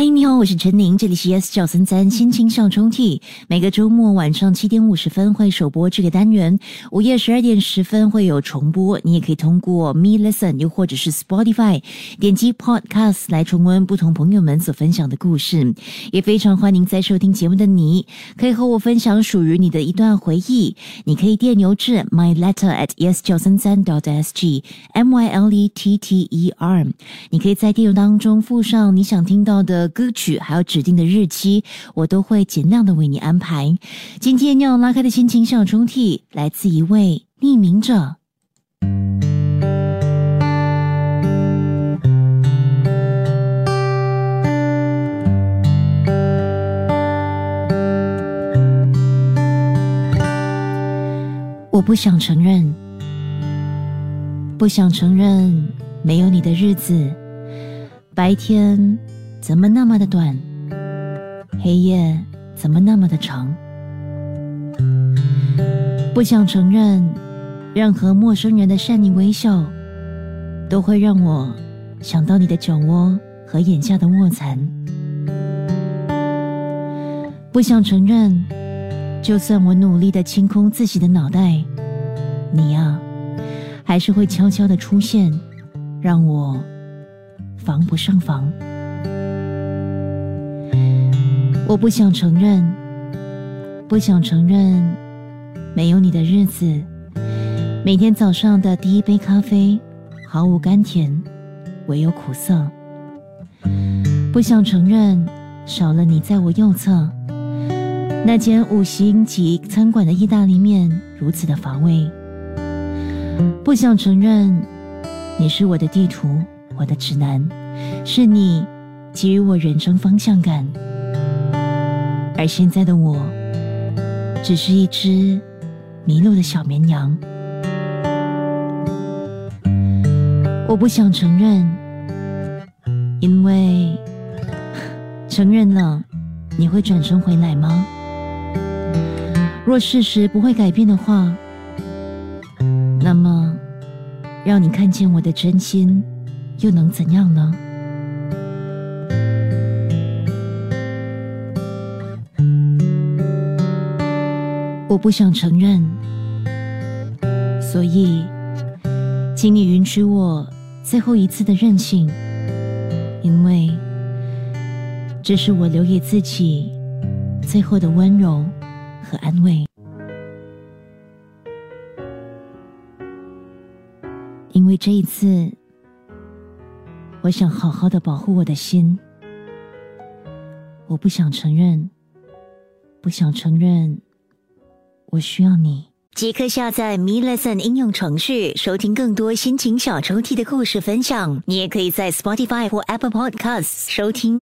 嗨，你好，我是陈宁，这里是 Yes 赵三三心情上抽屉。每个周末晚上七点五十分会首播这个单元，午夜十二点十分会有重播。你也可以通过 Me Listen 又或者是 Spotify 点击 Podcast 来重温不同朋友们所分享的故事。也非常欢迎在收听节目的你，可以和我分享属于你的一段回忆。你可以电邮至 My Letter at Yes 赵三三 dot S G M Y L E T T E R。你可以在电邮当中附上你想听到的。歌曲还有指定的日期，我都会尽量的为你安排。今天要拉开的心情小抽屉，来自一位匿名者。我不想承认，不想承认，没有你的日子，白天。怎么那么的短？黑夜怎么那么的长？不想承认，任何陌生人的善意微笑，都会让我想到你的酒窝和眼下的卧蚕。不想承认，就算我努力的清空自己的脑袋，你呀，还是会悄悄的出现，让我防不胜防。我不想承认，不想承认，没有你的日子，每天早上的第一杯咖啡毫无甘甜，唯有苦涩。不想承认，少了你在我右侧，那间五星级餐馆的意大利面如此的乏味。不想承认，你是我的地图，我的指南，是你给予我人生方向感。而现在的我，只是一只迷路的小绵羊。我不想承认，因为承认了，你会转身回来吗？若事实不会改变的话，那么让你看见我的真心，又能怎样呢？我不想承认，所以，请你允许我最后一次的任性，因为这是我留给自己最后的温柔和安慰。因为这一次，我想好好的保护我的心。我不想承认，不想承认。我需要你。即刻下载 Me Lesson 应用程序，收听更多心情小抽屉的故事分享。你也可以在 Spotify 或 Apple Podcasts 收听。